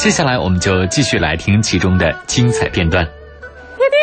接下来我们就继续来听其中的精彩片段。爹爹，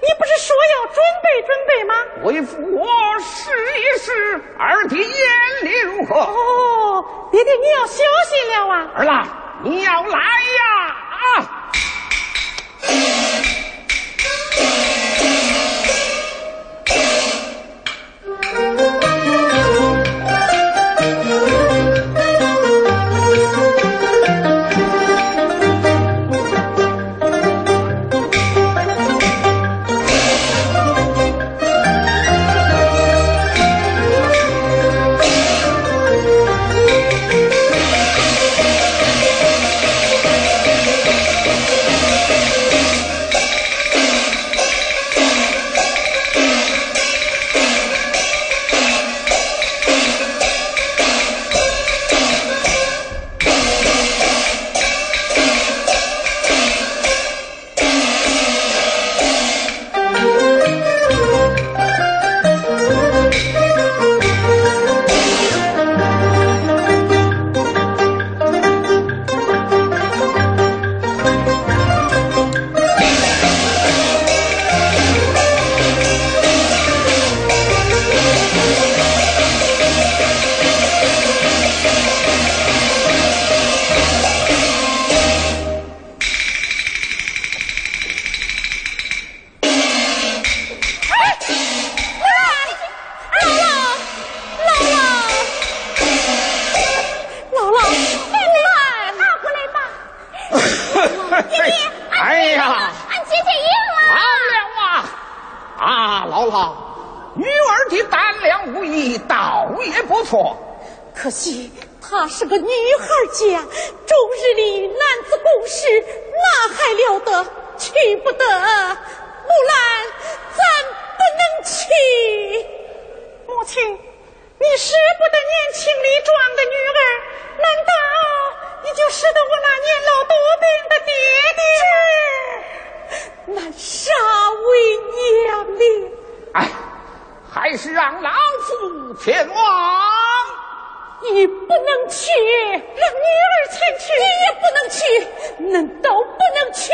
你不是说要准备准备吗？为父我试一试，二弟眼力如何？哦，爹爹你要小心了啊！儿郎，你要来呀！可惜她是个女孩家，终日里与男子共事，哪还了得？去不得。木兰，咱不能去。母亲，你舍不得年轻力壮的女儿，难道你就舍得我那年老多病的爹爹？那杀为娘的！哎，还是让老夫前往。你不能去，让女儿参去。你也不能去，难道不能去。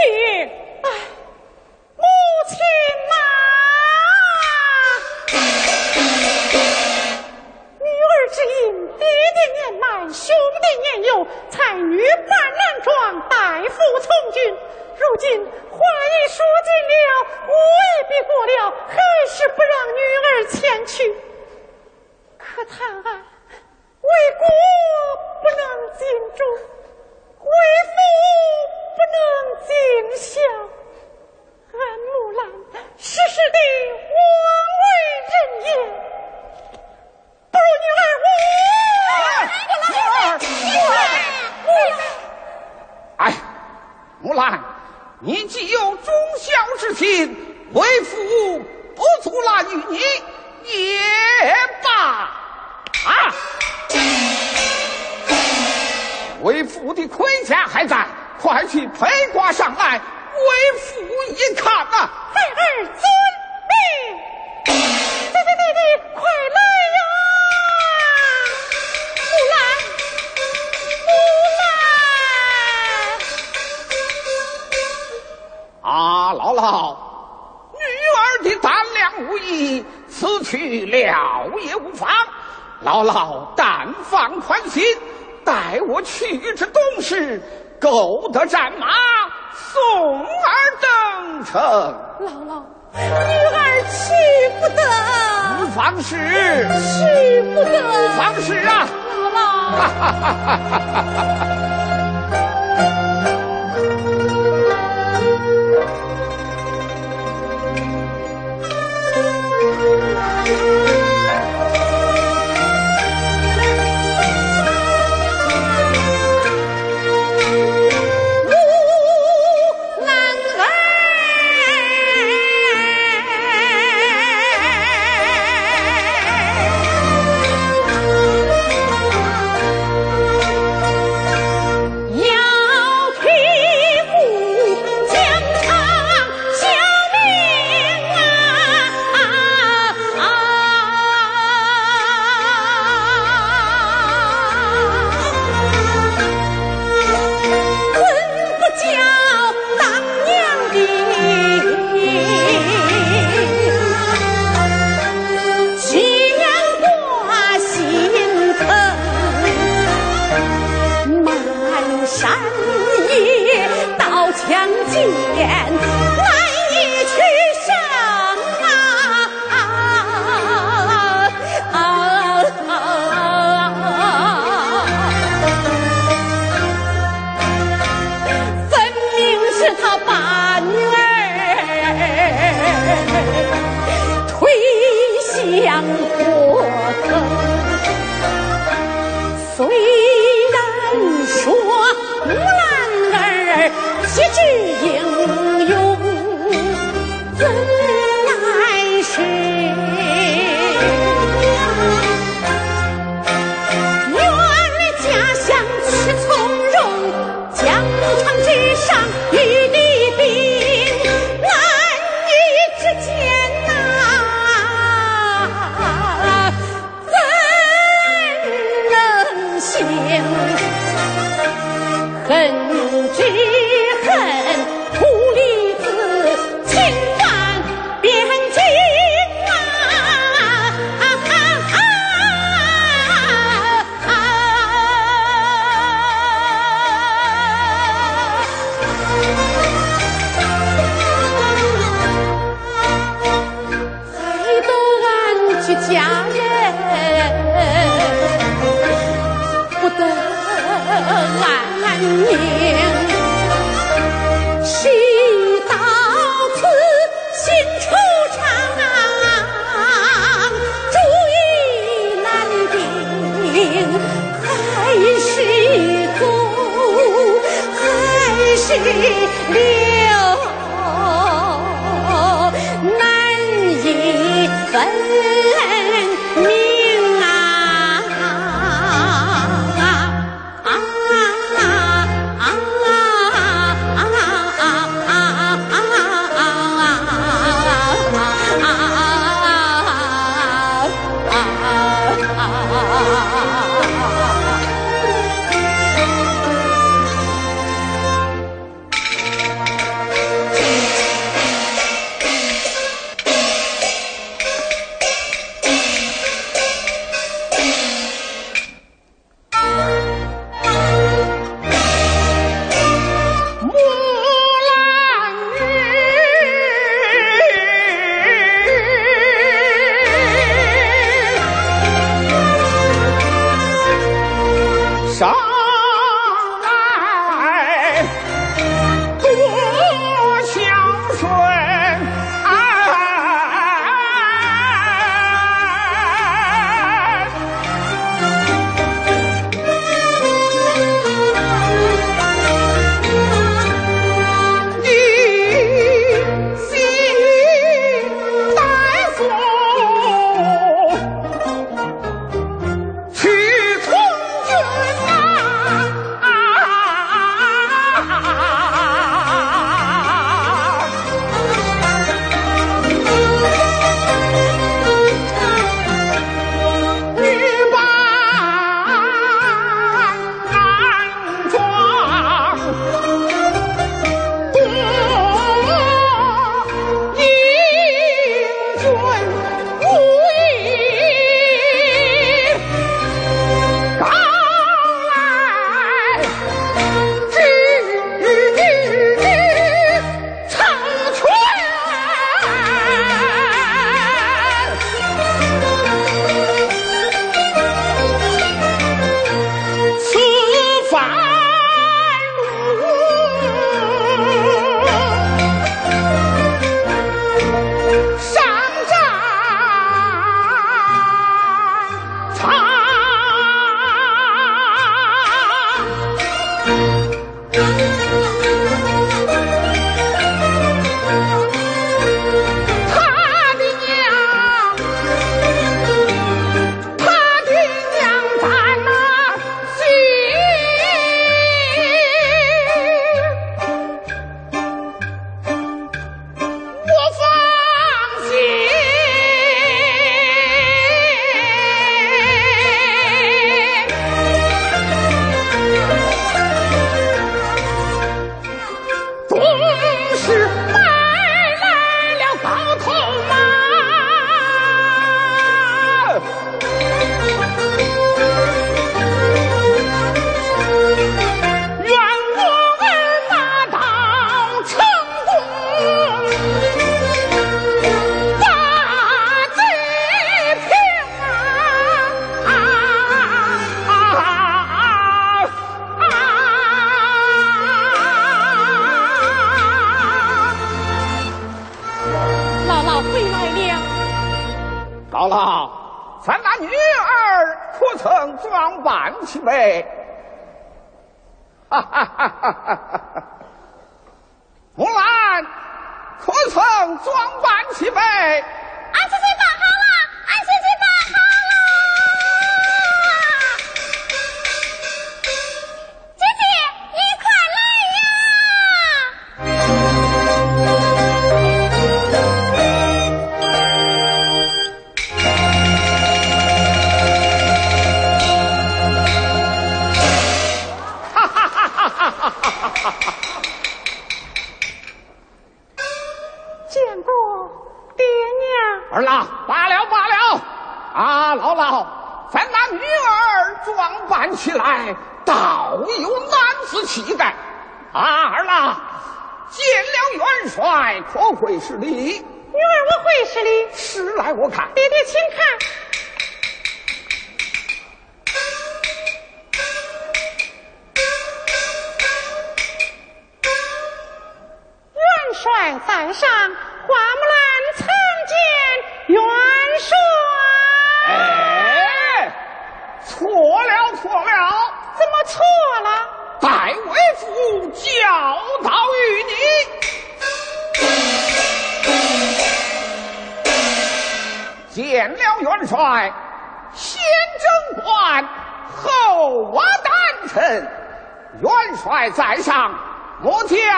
父的盔甲还在，快去披挂上来，为父一看啊、孩儿遵命。爹爹爹爹，快来呀！木兰，木兰。啊，姥姥，女儿的胆量无疑，此去了也无妨。姥姥但放宽心，待我去之东市，购得战马，送儿登城。姥姥，女儿去不得，无妨事，去不得。无妨事啊！姥姥，木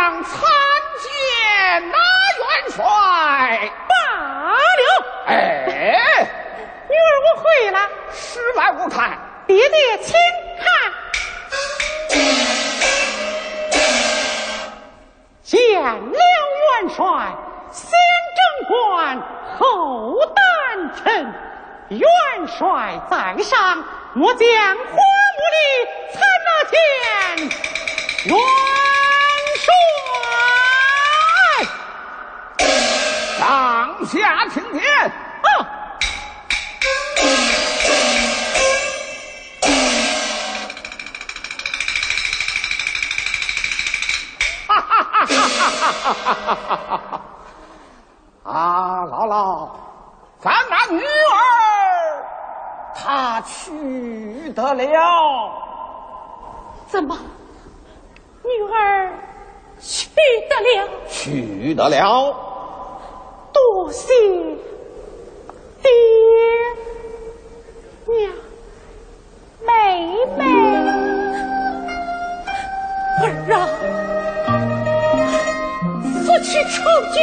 苍苍你。啊，姥姥，咱那女儿她去得了？怎么，女儿去得了？去得了。去从军，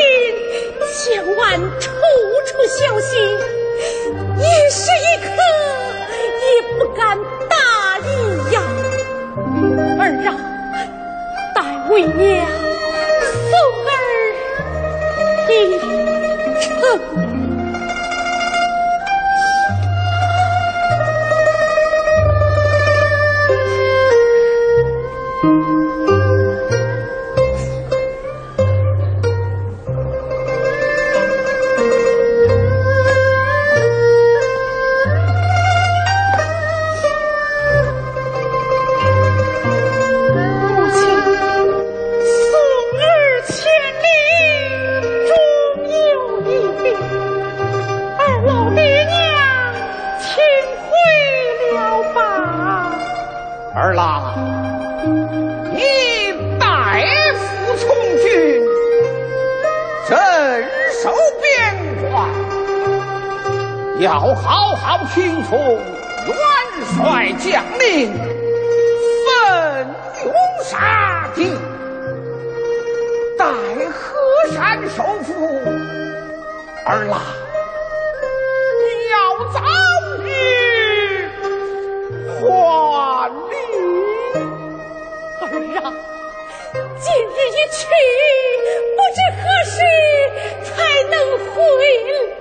千万处处小心，一时一刻也不敢大意呀。儿啊，待为娘送儿平城。啊，你代父从军镇守边关，要好好听从元帅将令，奋勇杀敌，待河山首富。儿啊，你要走。一去不知何时才能回来。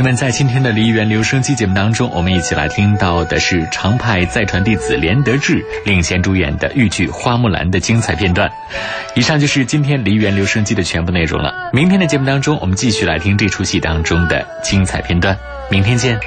友们，在今天的梨园留声机节目当中，我们一起来听到的是常派再传弟子连德志领衔主演的豫剧《花木兰》的精彩片段。以上就是今天梨园留声机的全部内容了。明天的节目当中，我们继续来听这出戏当中的精彩片段。明天见。